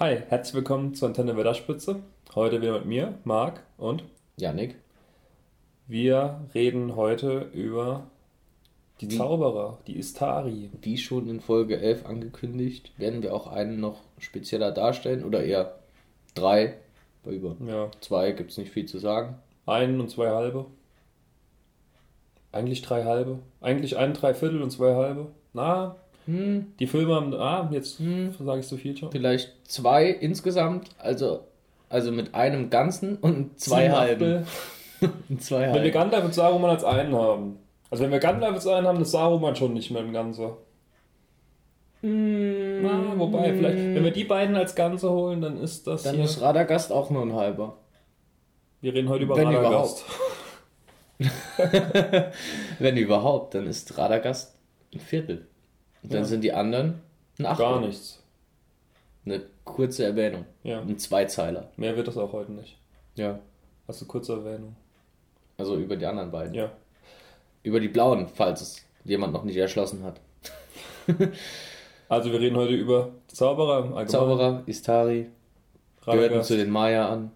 Hi, herzlich willkommen zur Antenne Wetterspitze. Heute wieder mit mir, Marc und Janik. Wir reden heute über die? Zauberer, die Istari. Wie schon in Folge 11 angekündigt, werden wir auch einen noch spezieller darstellen oder eher drei. Über Ja, zwei gibt es nicht viel zu sagen. ein und zwei halbe. Eigentlich drei halbe. Eigentlich ein Dreiviertel und zwei halbe. Na, Hm, die Filme haben. Ah, jetzt Hm. sage ich so viel schon. vielleicht zwei insgesamt, also, also mit einem Ganzen und zwei Sieben halben. Und zwei Wenn wir halben. Gandalf und Saruman als einen haben. Also wenn wir Gandalf als einen haben, ist Saruman schon nicht mehr ein Ganzer. Hm, Na, wobei, vielleicht, wenn wir die beiden als Ganze holen, dann ist das Dann hier. ist Radagast auch nur ein halber. wir reden heute über wenn Radagast. Wenn überhaupt, dann ist Radagast ein Viertel. Und dann Ja. sind die anderen ein Achtel. Gar nichts. Eine kurze Erwähnung. Ja. Ein Zweizeiler. Mehr wird das auch heute nicht. Ja. Hast du kurze Erwähnung? Also über die anderen beiden. Ja. Über die blauen, falls es jemand noch nicht erschlossen hat. Also wir reden heute über Zauberer im Allgemeinen. Zauberer, Istari, gehörten Radagast. zu den Maya an.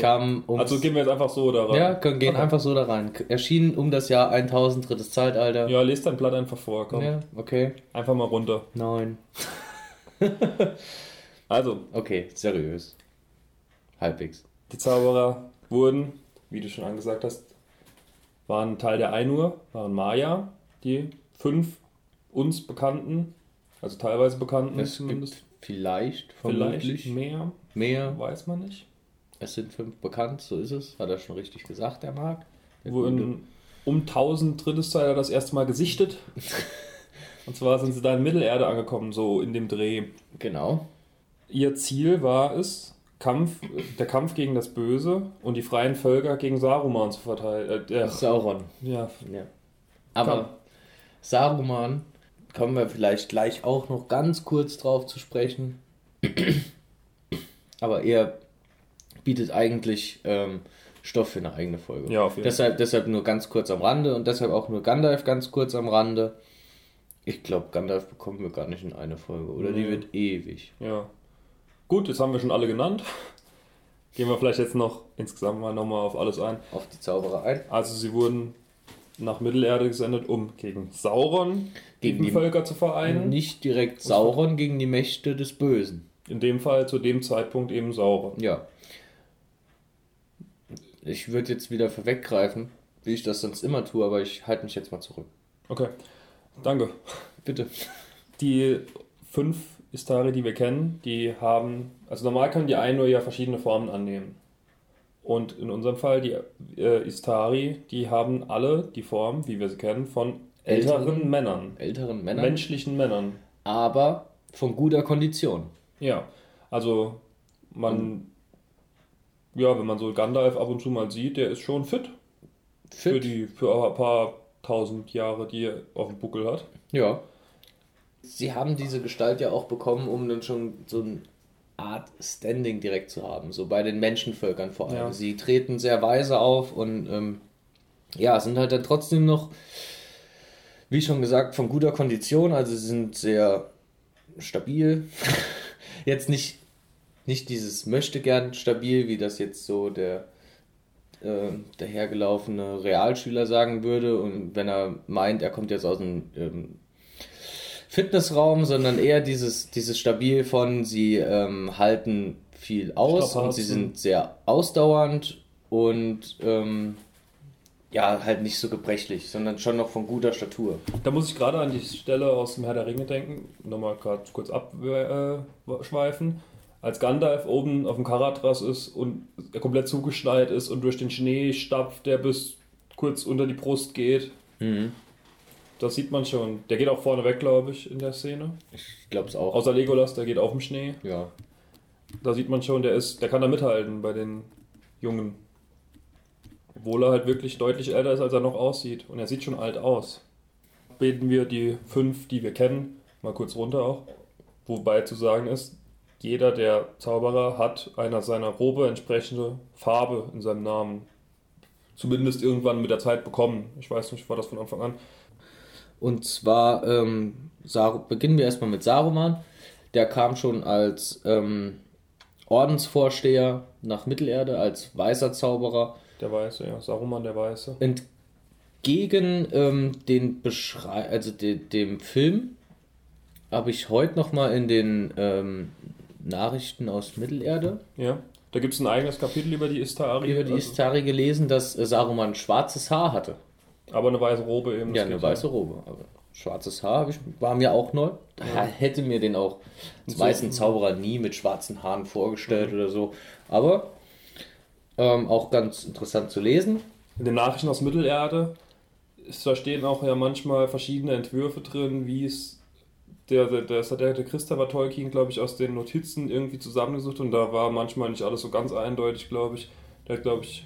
Kamen um. Also gehen wir jetzt einfach so da rein. ja, können, gehen Okay. einfach so da rein. Erschienen um das Jahr 1000, drittes Zeitalter. Ja, lest dein Blatt einfach vor, komm. Ja, okay. Einfach mal runter. Neun. Also, Okay, seriös. Halbwegs. die Zauberer wurden, wie du schon angesagt hast, waren Teil der Ainur, waren Maya, die fünf uns bekannten, also teilweise bekannten Es gibt vielleicht, Vielleicht vermutlich, mehr, mehr. weiß man nicht. Es sind fünf bekannt, so ist es. Hat er schon richtig gesagt, der Marc. Der wurden um 1000 drittes Zeitalter das erste Mal gesichtet. Und zwar sind sie da in Mittelerde angekommen, so in dem Dreh. Genau. Ihr Ziel war es, Kampf, der Kampf gegen das Böse und die freien Völker gegen Saruman zu verteilen. Äh, Sauron. ja, Ja. Aber Komm. Saruman kommen wir vielleicht gleich auch noch ganz kurz drauf zu sprechen. Aber er bietet eigentlich ähm, Stoff für eine eigene Folge. Ja, auf jeden deshalb, deshalb nur ganz kurz am Rande und deshalb auch nur Gandalf ganz kurz am Rande. Ich glaube, Gandalf bekommen wir gar nicht in eine Folge. Oder die Nee. wird ewig. ja. Gut, jetzt haben wir schon alle genannt. Gehen wir vielleicht jetzt noch insgesamt mal nochmal auf alles ein. Auf die Zauberer ein. Also sie wurden nach Mittelerde gesendet, um gegen Sauron Gegen gegen die- Völker zu vereinen. Nicht direkt Sauron gegen die Mächte des Bösen. In dem Fall zu dem Zeitpunkt eben Sauron. Ja. Ich würde jetzt wieder vorweggreifen, wie ich das sonst immer tue, aber ich halte mich jetzt mal zurück. Okay, danke. Bitte. Die fünf Istari, die wir kennen, die haben, also normal können die einen nur ja verschiedene Formen annehmen. Und in unserem Fall, die äh, Istari, die haben alle die Form, wie wir sie kennen, von älteren, Älteren Männern, Älteren Männern, menschlichen Männern. aber von guter Kondition. Ja, also man, ja, wenn man so Gandalf ab und zu mal sieht, der ist schon fit, für Fit. die für ein paar tausend Jahre, die er auf dem Buckel hat. Ja. Sie haben diese Gestalt ja auch bekommen, um dann schon so eine Art Standing direkt zu haben, so bei den Menschenvölkern vor allem. Ja. Sie treten sehr weise auf und ähm, ja, sind halt dann trotzdem noch, wie schon gesagt, von guter Kondition, also sie sind sehr stabil. jetzt nicht, nicht dieses möchte gern stabil, wie das jetzt so der äh, dahergelaufene Realschüler sagen würde und wenn er meint, er kommt jetzt aus einem ähm, Fitnessraum, sondern eher dieses, dieses Stabil von, sie ähm, halten viel aus und sie sind sehr ausdauernd und ähm, ja, halt nicht so gebrechlich, sondern schon noch von guter Statur. Da muss ich gerade an die Stelle aus dem Herr der Ringe denken, nochmal kurz abschweifen. Als Gandalf oben auf dem Karatras ist und er komplett zugeschneit ist und durch den Schnee stapft, der bis kurz unter die Brust geht. Das sieht man schon. Der geht auch vorne weg, glaube ich, in der Szene. Ich glaube es auch. Außer Legolas, der geht auf dem Schnee. ja. Da sieht man schon, der ist, der kann da mithalten bei den Jungen. Obwohl er halt wirklich deutlich älter ist, als er noch aussieht. Und er sieht schon alt aus. Beten wir die fünf, die wir kennen, mal kurz runter auch. Wobei zu sagen ist, jeder der Zauberer hat einer seiner Robe entsprechende Farbe in seinem Namen. Zumindest irgendwann mit der Zeit bekommen. Ich weiß nicht, war das von Anfang an. Und zwar ähm, beginnen wir erstmal mit Saruman. der kam schon als ähm, Ordensvorsteher nach Mittelerde, als weißer Zauberer. Der Weiße, ja. Saruman der Weiße. Entgegen ähm, den Beschrei also de dem Film habe ich heute noch mal in den ähm, Nachrichten aus Mittelerde Ja. Da gibt es ein eigenes Kapitel über die Istari. über die also- Istari gelesen, dass äh, Saruman schwarzes Haar hatte. Aber eine weiße Robe eben. Ja, eine weiße Robe. Aber schwarzes Haar ich, war mir auch neu. Da Hätte mir den auch als weißen Zauberer nie mit schwarzen Haaren vorgestellt oder so. Aber ähm, auch ganz interessant zu lesen. In den Nachrichten aus Mittelerde ist, da stehen auch ja manchmal verschiedene Entwürfe drin, wie es der, der, der, der, der Christopher Tolkien, glaube ich, aus den Notizen irgendwie zusammengesucht und da war manchmal nicht alles so ganz eindeutig, glaube ich. Der hat, glaube ich,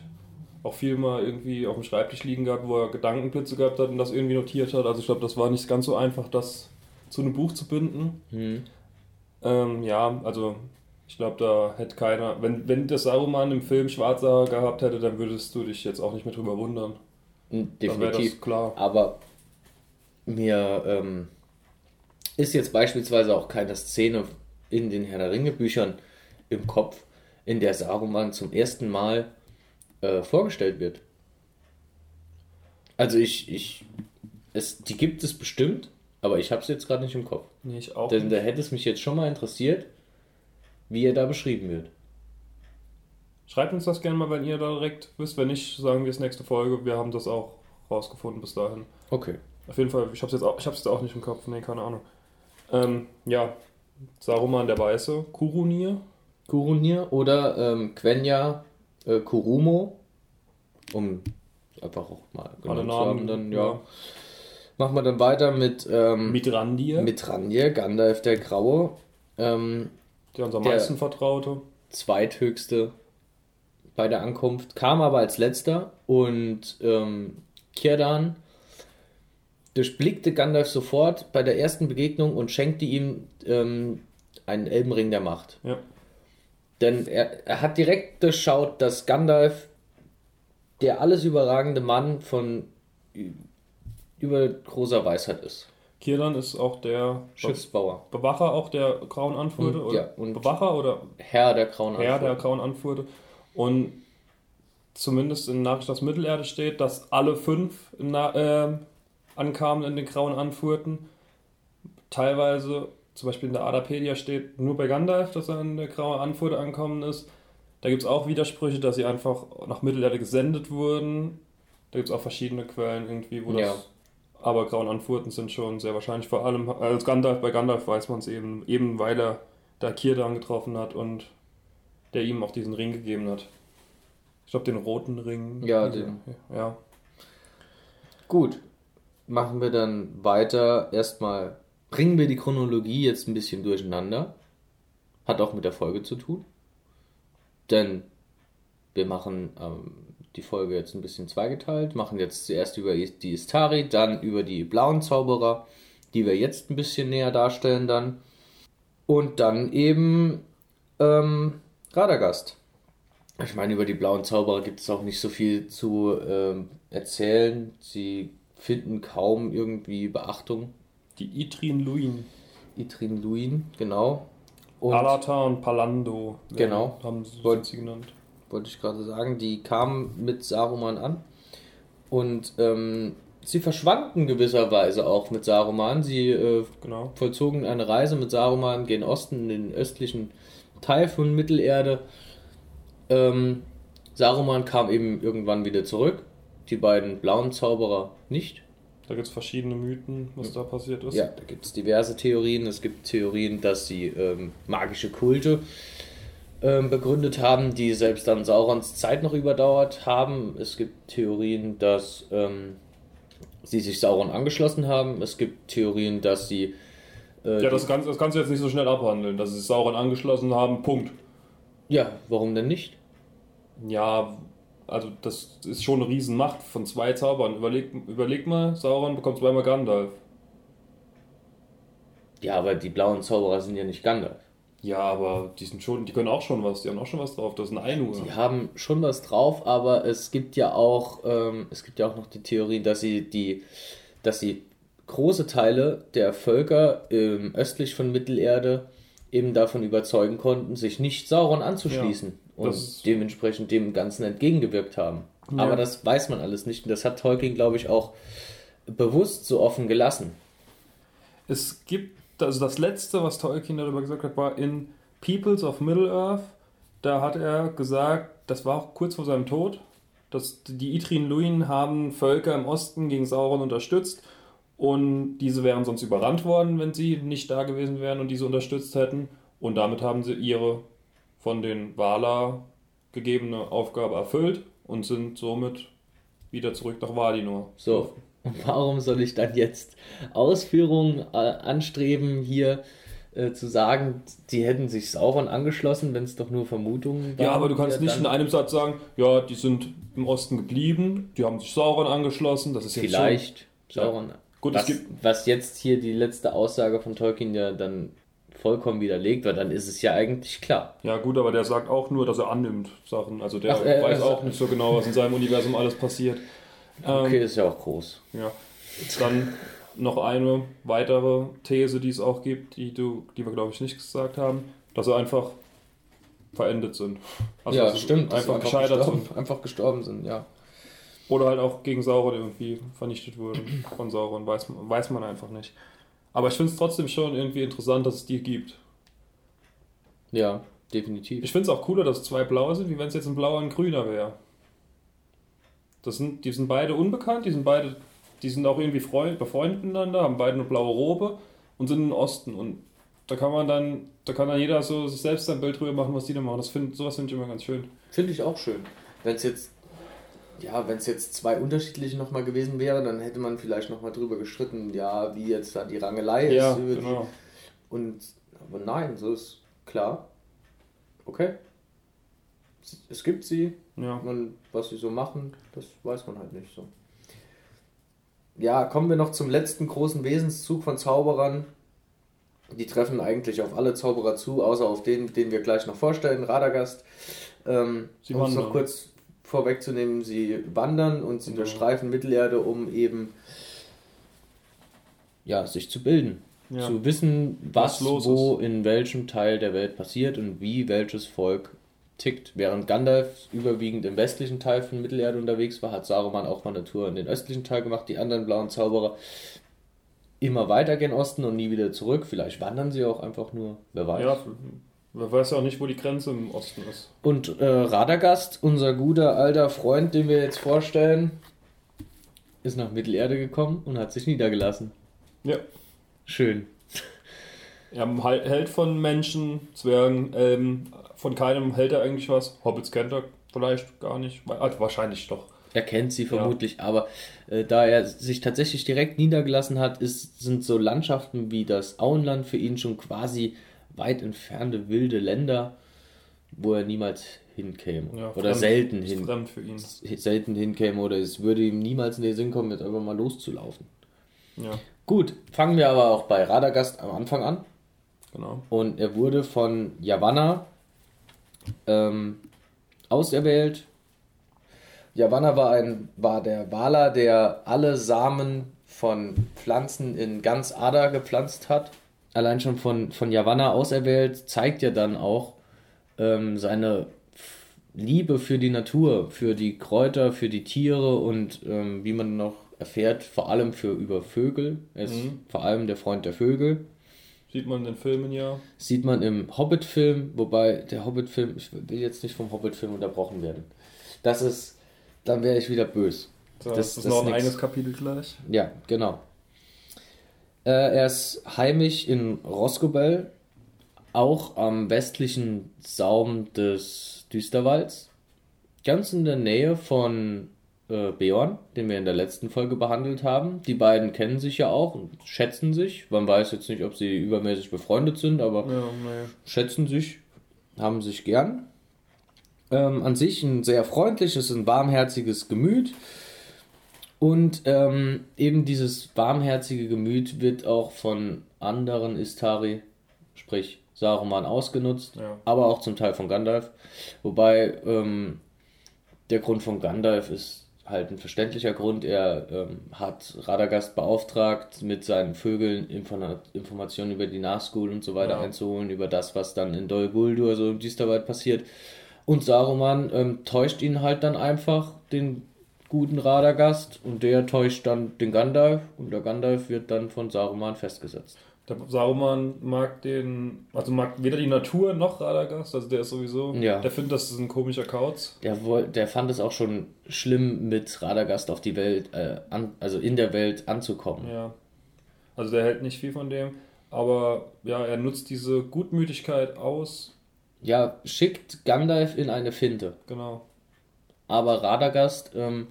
auch viel mal irgendwie auf dem Schreibtisch liegen gehabt, wo er Gedankenblitze gehabt hat und das irgendwie notiert hat. Also ich glaube, das war nicht ganz so einfach, das zu einem Buch zu binden. Hm. Ähm, ja, also ich glaube, da hätte keiner, wenn, wenn das Saruman im Film schwarze Haare gehabt hätte, dann würdest du dich jetzt auch nicht mehr drüber wundern. Dann wäre Definitiv. das klar. Aber mir ähm, ist jetzt beispielsweise auch keine Szene in den Herr der Ringe Büchern im Kopf, in der Saruman zum ersten Mal äh, vorgestellt wird. Also ich, ich, es, die gibt es bestimmt, aber ich habe es jetzt gerade nicht im Kopf. Nee, ich auch. Denn nicht. da hätte es mich jetzt schon mal interessiert, wie er da beschrieben wird. Schreibt uns das gerne mal, wenn ihr da direkt wisst. Wenn nicht, sagen wir es nächste Folge. Wir haben das auch rausgefunden bis dahin. Okay. Auf jeden Fall, ich habe es jetzt, auch- ich hab's jetzt auch nicht im Kopf. Nee, keine Ahnung. Ähm, ja, Saruman der Weiße, Kurunir. Kurunir oder ähm, Quenya äh, Kurumo, um einfach auch mal Alle genannt zu haben, Namen. dann ja. Machen wir dann weiter mit ähm, Mitrandir, mit Ranje, Gandalf der Graue, ähm, der uns am der- meisten vertraute. zweithöchste bei der Ankunft, kam aber als letzter und ähm, Kierdan durchblickte Gandalf sofort bei der ersten Begegnung und schenkte ihm ähm, einen Elbenring der Macht. Ja. Denn er, er hat direkt durchschaut, dass Gandalf der alles überragende Mann von ü- über großer Weisheit ist. Kirdan ist auch der Schiffsbauer. Bewacher auch der Grauen? Und- oder? ja, und- Bewacher oder Herr der Grauen Herr der. Grauen Anfurte. Und zumindest in Nachricht aus Mittelerde steht, dass alle fünf in, Na- ähm, ankamen in den Grauen Anfurten. Teilweise, zum Beispiel in der Adapedia steht nur bei Gandalf, dass er in der Grauen Anfurte angekommen ist. Da gibt es auch Widersprüche, dass sie einfach nach Mittelerde gesendet wurden. Da gibt es auch verschiedene Quellen irgendwie, wo das. Ja. Aber Grauen Anfurten sind schon sehr wahrscheinlich. Vor allem als Gandalf, bei Gandalf weiß man es eben, eben weil er da Kirdan getroffen hat und der ihm auch diesen Ring gegeben hat. Ich glaube, den roten Ring. Ja, den. Ja. Gut, machen wir dann weiter. Erstmal bringen wir die Chronologie jetzt ein bisschen durcheinander. Hat auch mit der Folge zu tun. Denn wir machen ähm, die Folge jetzt ein bisschen zweigeteilt. Machen jetzt zuerst über die Istari, dann über die blauen Zauberer, die wir jetzt ein bisschen näher darstellen dann. Und dann eben ähm, Radagast. Ich meine, über die blauen Zauberer gibt es auch nicht so viel zu ähm, erzählen. Sie finden kaum irgendwie Beachtung. Die Itrin Luin. Itrin Luin, genau. Und Alata und Palando. Genau. Haben sie, Wollt- sie genannt. wollte ich gerade sagen, die kamen mit Saruman an. Und ähm, sie verschwanden gewisserweise auch mit Saruman. Sie äh, Genau. vollzogen eine Reise mit Saruman gen Osten, in den östlichen Teil von Mittelerde. Ähm, Saruman kam eben irgendwann wieder zurück. Die beiden blauen Zauberer nicht. Da gibt es verschiedene Mythen, was da passiert ist. Ja, da gibt es diverse Theorien. Es gibt Theorien, dass sie ähm, magische Kulte ähm, begründet haben, die selbst dann Saurons Zeit noch überdauert haben. Es gibt Theorien, dass ähm, sie sich Sauron angeschlossen haben. Es gibt Theorien, dass sie. Äh, Ja, das kannst, das kannst du jetzt nicht so schnell abhandeln, dass sie sich Sauron angeschlossen haben. Punkt. ja, warum denn nicht? Ja, also das ist schon eine Riesenmacht von zwei Zaubern. Überleg, überleg mal, Sauron bekommt zweimal Gandalf. Ja, aber die blauen Zauberer sind ja nicht Gandalf. Ja, aber die sind schon, die können auch schon was, die haben auch schon was drauf. Das ist ein Einur. Die haben schon was drauf, aber es gibt ja auch, ähm, es gibt ja auch noch die Theorie, dass sie die, dass sie große Teile der Völker ähm, östlich von Mittelerde eben davon überzeugen konnten, sich nicht Sauron anzuschließen Ja, und das- dementsprechend dem Ganzen entgegengewirkt haben. Ja. Aber das weiß man alles nicht und das hat Tolkien, glaube ich, auch bewusst so offen gelassen. Es gibt, also das letzte, was Tolkien darüber gesagt hat, war in Peoples of Middle-earth. Da hat er gesagt, das war auch kurz vor seinem Tod, dass die Idrin Luin haben Völker im Osten gegen Sauron unterstützt und diese wären sonst überrannt worden, wenn sie nicht da gewesen wären und diese unterstützt hätten. Und damit haben sie ihre von den Valar gegebene Aufgabe erfüllt und sind somit wieder zurück nach Valinor. So, und warum soll ich dann jetzt Ausführungen äh, anstreben, hier äh, zu sagen, die hätten sich Sauron angeschlossen, wenn es doch nur Vermutungen waren? Ja, aber du kannst nicht in einem Satz sagen, ja, die sind im Osten geblieben, die haben sich Sauron angeschlossen, das ist jetzt Vielleicht Ja. Sauron. Gut, es was, gibt- was jetzt hier die letzte Aussage von Tolkien ja dann vollkommen widerlegt wird, dann ist es ja eigentlich klar. Ja, gut, aber der sagt auch nur, dass er annimmt Sachen. Also der Ach, äh, weiß er auch nicht so genau, was in seinem Universum alles passiert. Ähm, Okay, ist ja auch groß. Ja. Dann noch eine weitere These, die es auch gibt, die du, die wir glaube ich nicht gesagt haben, dass sie einfach verendet sind. Also ja, stimmt. Einfach gescheitert gestorben, sind. einfach gestorben sind, ja. Oder halt auch gegen Sauron irgendwie vernichtet wurden von Sauron, weiß, weiß man einfach nicht. Aber ich finde es trotzdem schon irgendwie interessant, dass es die gibt. Ja, definitiv. Ich finde es auch cooler, dass es zwei blaue sind, wie wenn es jetzt ein blauer und ein grüner wäre. Das sind, die sind beide unbekannt, die sind beide, die sind auch irgendwie Freund, befreundet miteinander, haben beide eine blaue Robe und sind im Osten. Und da kann man dann, da kann dann jeder so sich selbst ein Bild drüber machen, was die da machen. Das find, sowas finde ich immer ganz schön. Finde ich auch schön. Wenn es jetzt, ja, wenn es jetzt zwei unterschiedliche nochmal gewesen wäre, dann hätte man vielleicht nochmal drüber gestritten, ja, wie jetzt da die Rangelei Ja, ist. über die- genau. Und, aber nein, so ist klar. Okay. Es- gibt sie, Ja. und was sie so machen, das weiß man halt nicht so. Ja, kommen wir noch zum letzten großen Wesenszug von Zauberern. Die treffen eigentlich auf alle Zauberer zu, außer auf den, den wir gleich noch vorstellen, Radagast. Ähm, Sie um es noch kurz vorwegzunehmen, sie wandern und sie Genau. durchstreifen Mittelerde, um eben ja, sich zu bilden. Ja. Zu wissen, was, Was wo, in welchem Teil der Welt passiert und wie welches Volk tickt. Während Gandalf überwiegend im westlichen Teil von Mittelerde unterwegs war, hat Saruman auch mal eine Tour in den östlichen Teil gemacht. Die anderen blauen Zauberer immer weiter gen Osten und nie wieder zurück. Vielleicht wandern sie auch einfach nur, wer weiß. ja, man weiß ja auch nicht, wo die Grenze im Osten ist. Und äh, Radagast, unser guter alter Freund, den wir jetzt vorstellen, ist nach Mittelerde gekommen und hat sich niedergelassen. Ja. Schön. Er hält von Menschen, Zwergen, Elben, von keinem hält er eigentlich was. Hobbits kennt er vielleicht gar nicht. Ah, Wahrscheinlich doch. Er kennt sie vermutlich, aber äh, da er sich tatsächlich direkt niedergelassen hat, ist, sind so Landschaften wie das Auenland für ihn schon quasi weit entfernte wilde Länder, wo er niemals hinkäme. Ja, oder fremd- selten hin, selten hinkäme oder es würde ihm niemals in den Sinn kommen, jetzt einfach mal loszulaufen. Ja, Gut, fangen wir aber auch bei Radagast am Anfang an. genau. Und er wurde von Yavanna ähm, auserwählt. Yavanna war, ein, war der Wala, der alle Samen von Pflanzen in ganz Ada gepflanzt hat. Allein schon von, von Yavanna auserwählt zeigt ja dann auch ähm, seine Liebe für die Natur, für die Kräuter, für die Tiere und ähm, wie man noch erfährt, vor allem für über Vögel. Er ist Mhm. vor allem der Freund der Vögel. Sieht man in den Filmen ja. Sieht man im Hobbit-Film, wobei der Hobbit-Film, ich will jetzt nicht vom Hobbit-Film unterbrochen werden. Das ist, dann wäre ich wieder böse. So, Das- das, das ist noch ein eigenes Kapitel gleich. Ja, genau. Äh, er ist heimisch in Roscobel, auch am westlichen Saum des Düsterwalds, ganz in der Nähe von äh, Beorn, den wir in der letzten Folge behandelt haben. Die beiden kennen sich ja auch und schätzen sich. Man weiß jetzt nicht, ob sie übermäßig befreundet sind, aber Ja, nee. schätzen sich, haben sich gern. Ähm, an sich ein sehr freundliches, ein warmherziges Gemüt. Und ähm, eben dieses warmherzige Gemüt wird auch von anderen Istari, sprich Saruman, ausgenutzt, Ja. aber auch zum Teil von Gandalf. Wobei ähm, der Grund von Gandalf ist halt ein verständlicher Grund. Er ähm, hat Radagast beauftragt, mit seinen Vögeln Informa Informationen über die Nazgul und so weiter Ja. einzuholen, über das, was dann in Dol Guldur, so im Düsterwald passiert. Und Saruman ähm, täuscht ihn halt dann einfach, den guten Radagast, und der täuscht dann den Gandalf, und der Gandalf wird dann von Saruman festgesetzt. Der Saruman mag den, also mag weder die Natur noch Radagast, also der ist sowieso, Ja. der findet, das ist ein komischer Kauz. Der, der fand es auch schon schlimm, mit Radagast auf die Welt, äh, an, also in der Welt anzukommen. Ja. Also der hält nicht viel von dem, aber ja, er nutzt diese Gutmütigkeit aus. Ja, schickt Gandalf in eine Finte. Genau. Aber Radagast ähm,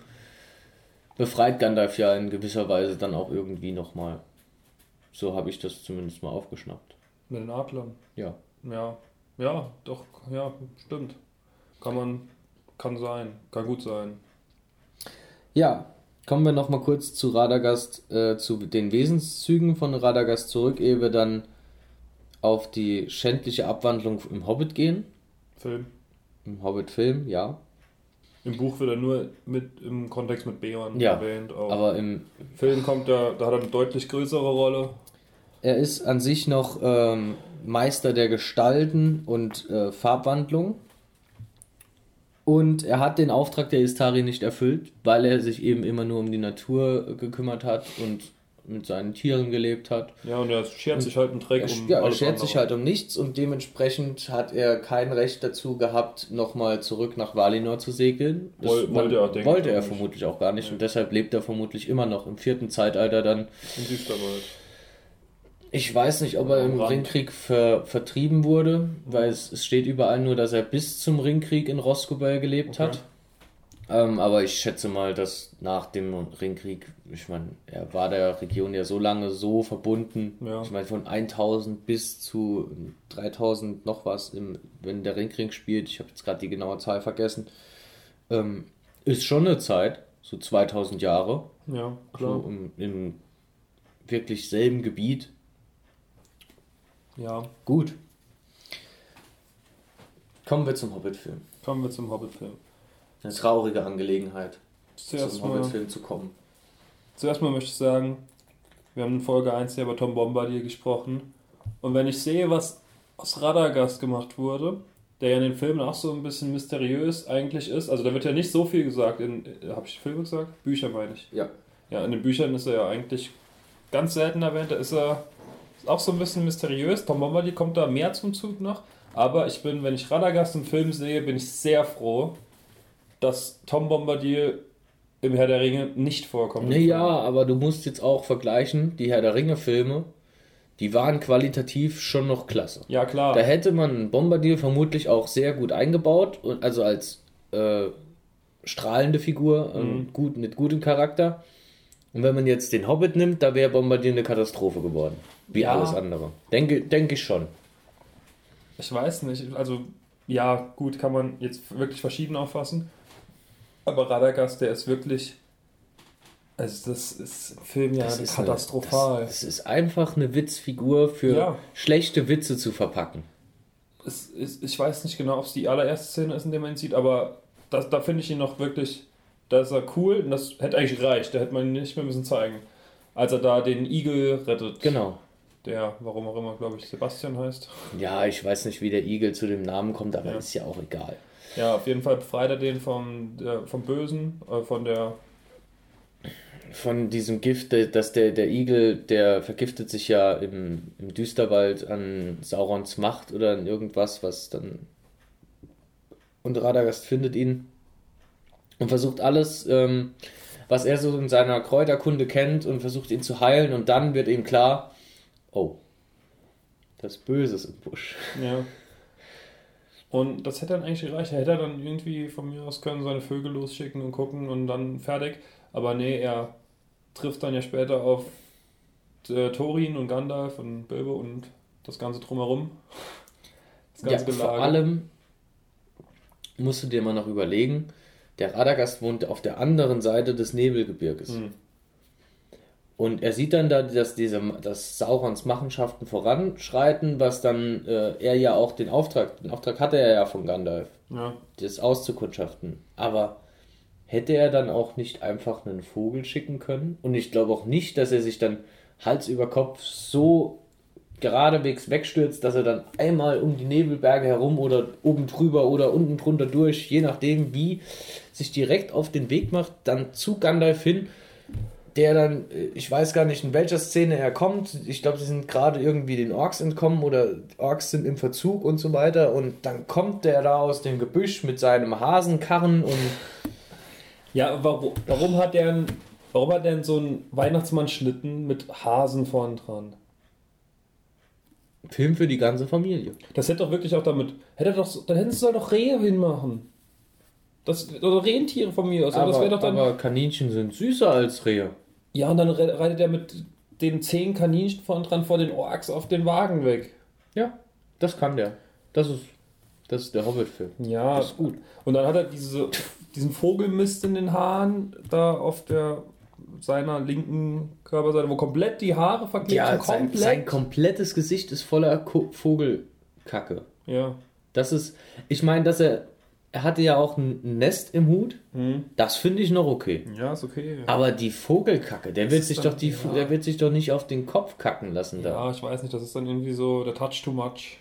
befreit Gandalf ja in gewisser Weise dann auch irgendwie nochmal. So habe ich das zumindest mal aufgeschnappt. Mit den Adlern. Ja. Ja. Ja, doch, ja, stimmt. Kann man, kann sein, kann gut sein. Ja, kommen wir nochmal kurz zu Radagast, äh, zu den Wesenszügen von Radagast zurück, ehe wir dann auf die schändliche Abwandlung im Hobbit gehen. Film. Im Hobbit-Film, ja. Im Buch wird er nur mit im Kontext mit Beorn Ja, erwähnt. Auch. Aber im, Film kommt er, da hat er eine deutlich größere Rolle. er ist an sich noch ähm, Meister der Gestalten und äh, Farbwandlung. Und er hat den Auftrag der Istari nicht erfüllt, weil er sich eben immer nur um die Natur gekümmert hat und mit seinen Tieren gelebt hat. Ja, und er schert sich halt einen Dreck Er, um ja, er schert andere. sich halt um nichts und dementsprechend hat er kein Recht dazu gehabt, nochmal zurück nach Valinor zu segeln. Das Woll- wollte er, denke wollte er vermutlich auch gar nicht und deshalb lebt er vermutlich immer noch im vierten Zeitalter dann. Im Düsterwald. Ich weiß nicht, ob er im Rand. Ringkrieg ver, vertrieben wurde, weil es, es steht überall nur, dass er bis zum Ringkrieg in Roscobel gelebt Okay. hat. Ähm, aber ich schätze mal, dass nach dem Ringkrieg, ich meine, er war der Region ja so lange so verbunden. Ja. Ich meine, von 1000 bis zu 3000 noch was, im, wenn der Ringkrieg spielt. Ich habe jetzt gerade die genaue Zahl vergessen. Ähm, ist schon eine Zeit, so 2000 Jahre, Ja, so klar. im, im wirklich selben Gebiet. Ja, Gut. Kommen wir zum Hobbit-Film. kommen wir zum Hobbit-Film. Eine traurige Angelegenheit, Zuerst zum Hobbit-Film zu kommen. zuerst mal möchte ich sagen, wir haben in Folge 1 ja über Tom Bombadil gesprochen. Und wenn ich sehe, was aus Radagast gemacht wurde, der ja in den Filmen auch so ein bisschen mysteriös eigentlich ist, also da wird ja nicht so viel gesagt, in, habe ich Filme gesagt? Bücher meine ich. Ja. Ja, in den Büchern ist er ja eigentlich ganz selten erwähnt. Da ist er auch so ein bisschen mysteriös. Tom Bombadil kommt da mehr zum Zug noch. Aber ich bin, wenn ich Radagast im Film sehe, bin ich sehr froh, dass Tom Bombadil im Herr der Ringe nicht vorkommt. Naja, aber du musst jetzt auch vergleichen, die Herr der Ringe-Filme, die waren qualitativ schon noch klasse. Ja, klar. Da hätte man Bombardier vermutlich auch sehr gut eingebaut, und also als äh, strahlende Figur, ähm, Mhm. gut, mit gutem Charakter. Und wenn man jetzt den Hobbit nimmt, da wäre Bombardier eine Katastrophe geworden. Wie Ja. alles andere. Denke, denke ich schon. Ich weiß nicht. Also, ja, gut, kann man jetzt wirklich verschieden auffassen. Aber Radagast, der ist wirklich. Also, das ist im Film ja Das katastrophal. Eine, das, das ist einfach eine Witzfigur für Ja. schlechte Witze zu verpacken. es ist, ich weiß nicht genau, ob es die allererste Szene ist, in der man ihn sieht, aber das, da finde ich ihn noch wirklich, da ist er cool und das hätte eigentlich gereicht, da hätte man ihn nicht mehr müssen zeigen. Als er da den Igel rettet, Genau. der, warum auch immer, glaube ich, Sebastian heißt. Ja, ich weiß nicht, wie der Igel zu dem Namen kommt, aber Ja. ist ja auch egal. Ja, auf jeden Fall befreit er den vom, der, vom Bösen, äh, von der, Von diesem Gift, dass der, der Igel, der vergiftet sich ja im, im Düsterwald an Saurons Macht oder an irgendwas, was dann. Und Radagast findet ihn und versucht alles, ähm, was er so in seiner Kräuterkunde kennt, und versucht ihn zu heilen. Und dann wird ihm klar: Oh, das Böse ist im Busch. ja. Und das hätte dann eigentlich gereicht. Hätte er dann irgendwie von mir aus können seine Vögel losschicken und gucken und dann fertig. Aber nee, er trifft dann ja später auf äh, Thorin und Gandalf und Bilbo und das Ganze drumherum. Das Ja, ganze vor Gelage. allem musst du dir mal noch überlegen, der Radagast wohnt auf der anderen Seite des Nebelgebirges. Hm. Und er sieht dann da, dass diese, dass Saurons Machenschaften voranschreiten, was dann äh, er ja auch den Auftrag, den Auftrag hatte er ja von Gandalf, Ja, das auszukundschaften. Aber hätte er dann auch nicht einfach einen Vogel schicken können. Und ich glaube auch nicht, dass er sich dann Hals über Kopf so geradewegs wegstürzt, dass er dann einmal um die Nebelberge herum oder oben drüber oder unten drunter durch, je nachdem wie, sich direkt auf den Weg macht, dann zu Gandalf hin, der dann, äh, ich weiß gar nicht, in welcher Szene er kommt. Ich glaube, sie sind gerade irgendwie den Orks entkommen oder Orks sind im Verzug und so weiter. Und dann kommt der da aus dem Gebüsch mit seinem Hasenkarren und. Ja, warum, warum hat der warum hat denn so einen Weihnachtsmann-Schlitten mit Hasen vorn dran? Film für die ganze Familie. Das hätte doch wirklich auch damit. Hätte doch, dann hätten sie doch Rehe hinmachen. Das, oder Rentiere von mir aus. Aber, das Aber, wäre doch dann. aber Kaninchen sind süßer als Rehe. Ja, und dann re- reitet er mit den zehn Kaninchen vorn dran vor den Orks auf den Wagen weg. Ja, das kann der. Das ist, das ist der Hobbit-Film. Ja, Das ist gut. Und dann hat er diese, diesen Vogelmist in den Haaren da auf der seiner linken Körperseite, wo komplett die Haare verklebt Ja, sind. sein, Komplett. sein komplettes Gesicht ist voller Ko Vogelkacke. ja. Das ist, ich meine, dass er, er hatte ja auch ein Nest im Hut. Hm. Das finde ich noch okay. ja, ist okay. Aber die Vogelkacke, der wird sich dann- doch die, ja. der wird sich doch nicht auf den Kopf kacken lassen da. Ja, ich weiß nicht, das ist dann irgendwie so der Touch too much.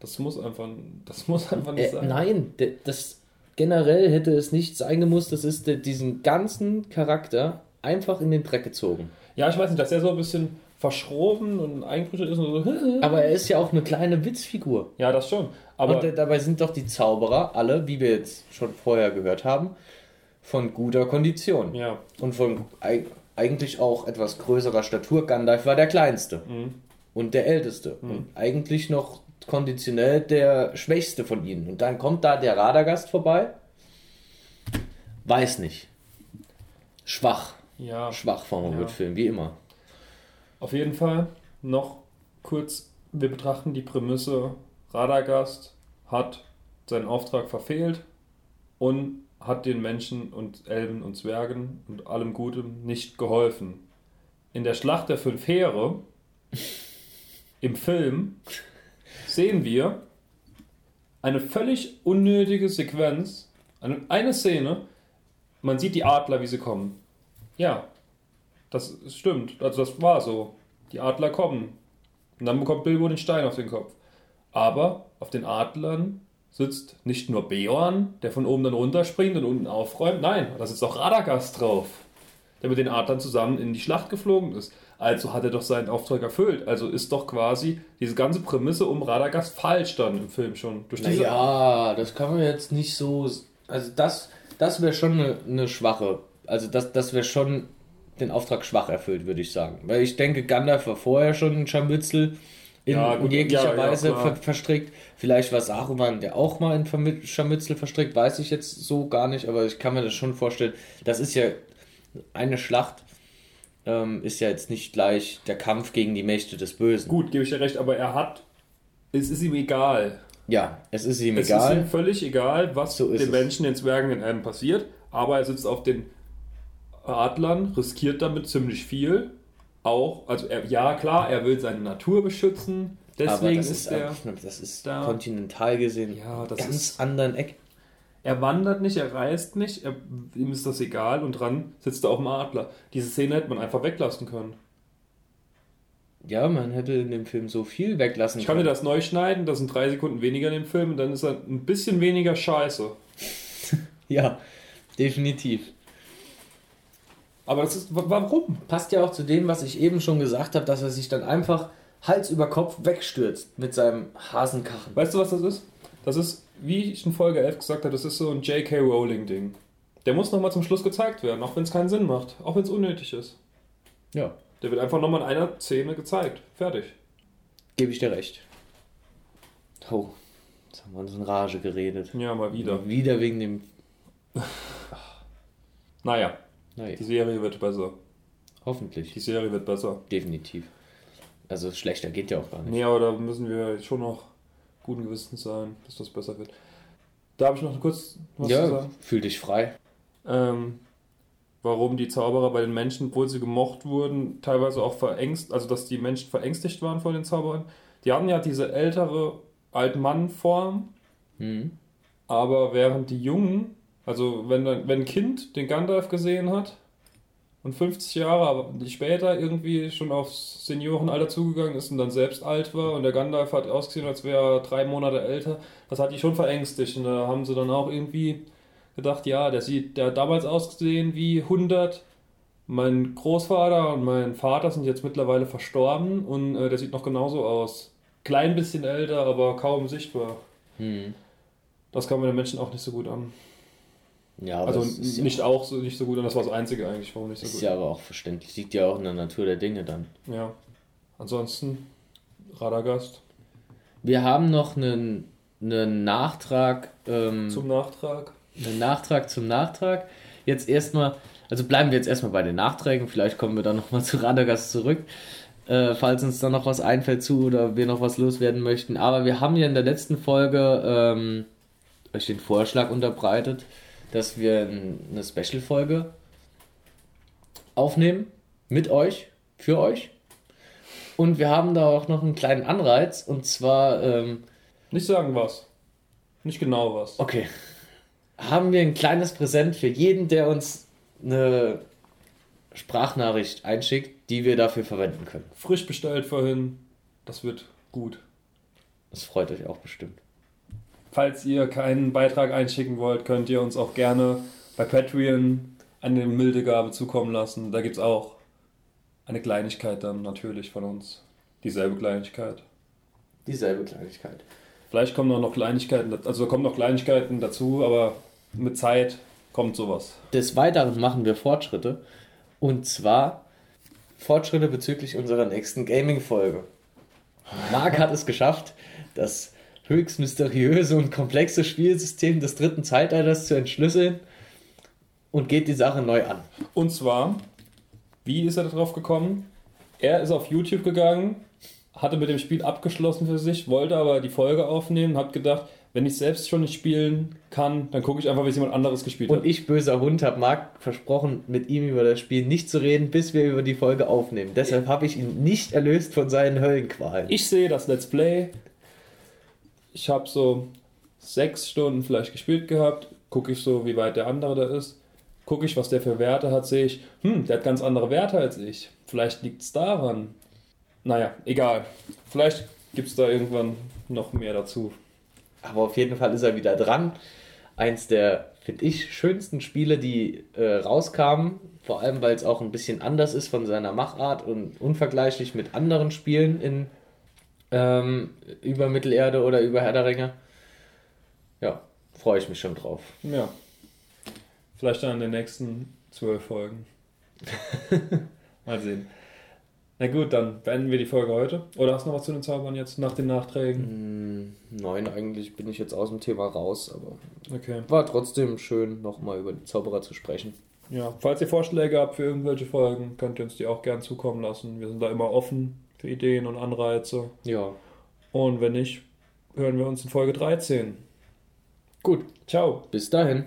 Das muss einfach, das muss einfach nicht Äh, sein. nein, das generell hätte es nicht sein gemusst. Das ist de- diesen ganzen Charakter einfach in den Dreck gezogen. Ja, ich weiß nicht, dass er so ein bisschen verschroben und eingebrütet ist und so. Aber er ist ja auch eine kleine Witzfigur. Ja, das schon. Aber Und äh, dabei sind doch die Zauberer alle, wie wir jetzt schon vorher gehört haben, von guter Kondition. ja, Und von eig eigentlich auch etwas größerer Statur. Gandalf war der kleinste Mhm. und der älteste. Und eigentlich noch konditionell der schwächste von ihnen. Und dann kommt da der Radagast vorbei. Weiß nicht. Schwach. ja. Schwach vom Ja. Hobbit-Film, wie immer. Auf jeden Fall noch kurz, wir betrachten die Prämisse, Radagast hat seinen Auftrag verfehlt und hat den Menschen und Elben und Zwergen und allem Gutem nicht geholfen. In der Schlacht der fünf Heere im Film sehen wir eine völlig unnötige Sequenz, eine, eine Szene, man sieht die Adler, wie sie kommen. Ja, das stimmt. Also das war so. Die Adler kommen. Und dann bekommt Bilbo den Stein auf den Kopf. Aber auf den Adlern sitzt nicht nur Beorn, der von oben dann runterspringt und unten aufräumt. Nein, da sitzt auch Radagast drauf, der mit den Adlern zusammen in die Schlacht geflogen ist. Also hat er doch seinen Auftrag erfüllt. Also ist doch quasi diese ganze Prämisse um Radagast falsch dann im Film schon. Durch diese Ja, das kann man jetzt nicht so. Also das, das wäre schon eine, eine schwache. Also das, das wäre schon den Auftrag schwach erfüllt, würde ich sagen. Weil ich denke, Gandalf war vorher schon ein Scharmützel in, Ja, in gut, jeglicher ja, ja, Weise klar. ver verstrickt. Vielleicht war Saruman der auch mal in Vermi- Scharmützel verstrickt, weiß ich jetzt so gar nicht, aber ich kann mir das schon vorstellen. Das ist ja eine Schlacht. Ähm, ist ja jetzt nicht gleich der Kampf gegen die Mächte des Bösen. Gut, gebe ich dir recht, aber er hat. Es ist ihm egal. Ja, es ist ihm Es egal. ist ihm völlig egal, was So ist den es. Menschen, den Zwergen, den Elben passiert. Aber er sitzt auf den Adlern, riskiert damit ziemlich viel. Auch, also er, ja klar, er will seine Natur beschützen. Deswegen ist, ist, er. das ist da- kontinental gesehen Ja, das ganz ist- anderen Eck. Er wandert nicht, er reist nicht, er, ihm ist das egal und dran sitzt er auf dem Adler. Diese Szene hätte man einfach weglassen können. Ja, man hätte in dem Film so viel weglassen Ich kann mir können. das neu schneiden, das sind drei Sekunden weniger in dem Film und dann ist er ein bisschen weniger scheiße. Ja, definitiv. Aber das ist. wa- Warum? Passt ja auch zu dem, was ich eben schon gesagt habe, dass er sich dann einfach Hals über Kopf wegstürzt mit seinem Hasenkachen. Weißt du, was das ist? Das ist, wie ich in Folge 11 gesagt habe, das ist so ein J.K. Rowling-Ding. Der muss nochmal zum Schluss gezeigt werden, auch wenn es keinen Sinn macht, auch wenn es unnötig ist. Ja, Der wird einfach nochmal in einer Szene gezeigt. Fertig. gebe ich dir recht. Oh, jetzt haben wir uns in Rage geredet. Ja, mal wieder. Wieder wegen dem. Naja, Naja, die Serie wird besser. hoffentlich. Die Serie wird besser. Definitiv. Also schlechter geht ja auch gar nicht. Nee, aber da müssen wir schon noch guten Gewissens sein, dass das besser wird. Da habe ich noch kurz was zu ja, sagen. fühl dich frei. ähm, warum die Zauberer bei den Menschen, obwohl sie gemocht wurden, teilweise auch verängst, also dass die Menschen verängstigt waren vor den Zauberern. Die hatten ja diese ältere Altmann-Form, Mhm. aber während die Jungen Also, wenn, wenn ein Kind den Gandalf gesehen hat und 50 Jahre später irgendwie schon aufs Seniorenalter zugegangen ist und dann selbst alt war und der Gandalf hat ausgesehen, als wäre er drei Monate älter, das hat die schon verängstigt. Und da haben sie dann auch irgendwie gedacht, ja, der sieht, der hat damals ausgesehen wie 100. Mein Großvater und mein Vater sind jetzt mittlerweile verstorben und äh, der sieht noch genauso aus. Klein bisschen älter, aber kaum sichtbar. Hm. Das kann man den Menschen auch nicht so gut an. Ja, Also ist, nicht ja, auch so nicht so gut an, das war das Einzige eigentlich, warum nicht so ist gut. ja aber auch verständlich. Liegt ja auch in der Natur der Dinge dann. Ja. Ansonsten, Radagast. Wir haben noch einen, einen Nachtrag. Ähm, Zum Nachtrag. einen Nachtrag zum Nachtrag. Jetzt erstmal, also bleiben wir jetzt erstmal bei den Nachträgen. Vielleicht kommen wir dann nochmal zu Radagast zurück. Äh, falls uns da noch was einfällt zu oder wir noch was loswerden möchten. Aber wir haben ja in der letzten Folge ähm, euch den Vorschlag unterbreitet, dass wir ein, eine Special-Folge aufnehmen mit euch, für euch. Und wir haben da auch noch einen kleinen Anreiz und zwar, ähm, Nicht sagen was. Nicht genau was. okay, haben wir ein kleines Präsent für jeden, der uns eine Sprachnachricht einschickt, die wir dafür verwenden können. Frisch bestellt vorhin. Das wird gut. Das freut euch auch bestimmt. Falls ihr keinen Beitrag einschicken wollt, könnt ihr uns auch gerne bei Patreon eine milde Gabe zukommen lassen. Da gibt es auch eine Kleinigkeit dann natürlich von uns. Dieselbe Kleinigkeit. Dieselbe Kleinigkeit. Vielleicht kommen auch noch Kleinigkeiten, also kommen noch Kleinigkeiten dazu, aber mit Zeit kommt sowas. Des Weiteren machen wir Fortschritte. Und zwar Fortschritte bezüglich unserer nächsten Gaming-Folge. Marc hat es geschafft, das höchst mysteriöse und komplexe Spielsystem des dritten Zeitalters zu entschlüsseln und geht die Sache neu an. Und zwar, wie ist er darauf gekommen? Er ist auf YouTube gegangen, hatte mit dem Spiel abgeschlossen für sich, wollte aber die Folge aufnehmen, hat gedacht, wenn ich selbst schon nicht spielen kann, dann gucke ich einfach, wie es jemand anderes gespielt Und hat. ich, böser Hund, habe Marc versprochen, mit ihm über das Spiel nicht zu reden, bis wir über die Folge aufnehmen. Deshalb habe ich ihn nicht erlöst von seinen Höllenqualen. Ich sehe das Let's Play. Ich habe so sechs Stunden vielleicht gespielt gehabt. Gucke ich so, wie weit der andere da ist. Gucke ich, was der für Werte hat, sehe ich, hm, der hat ganz andere Werte als ich. Vielleicht liegt es daran. Naja, egal. Vielleicht gibt es da irgendwann noch mehr dazu. Aber auf jeden Fall ist er wieder dran. Eins der, finde ich, schönsten Spiele, die äh, rauskamen. Vor allem, weil es auch ein bisschen anders ist von seiner Machart und unvergleichlich mit anderen Spielen in ähm, über Mittelerde oder über Herr der Ringe. Ja, freue ich mich schon drauf. Ja. Vielleicht dann in den nächsten zwölf Folgen. Mal sehen. Na gut, dann beenden wir die Folge heute. Oder hast du noch was zu den Zaubern jetzt nach den Nachträgen? Hm, nein, eigentlich bin ich jetzt aus dem Thema raus, aber Okay. war trotzdem schön, nochmal über die Zauberer zu sprechen. Ja, falls ihr Vorschläge habt für irgendwelche Folgen, könnt ihr uns die auch gern zukommen lassen. Wir sind da immer offen für Ideen und Anreize. Ja, Und wenn nicht, hören wir uns in Folge 13. gut, Ciao. bis dahin.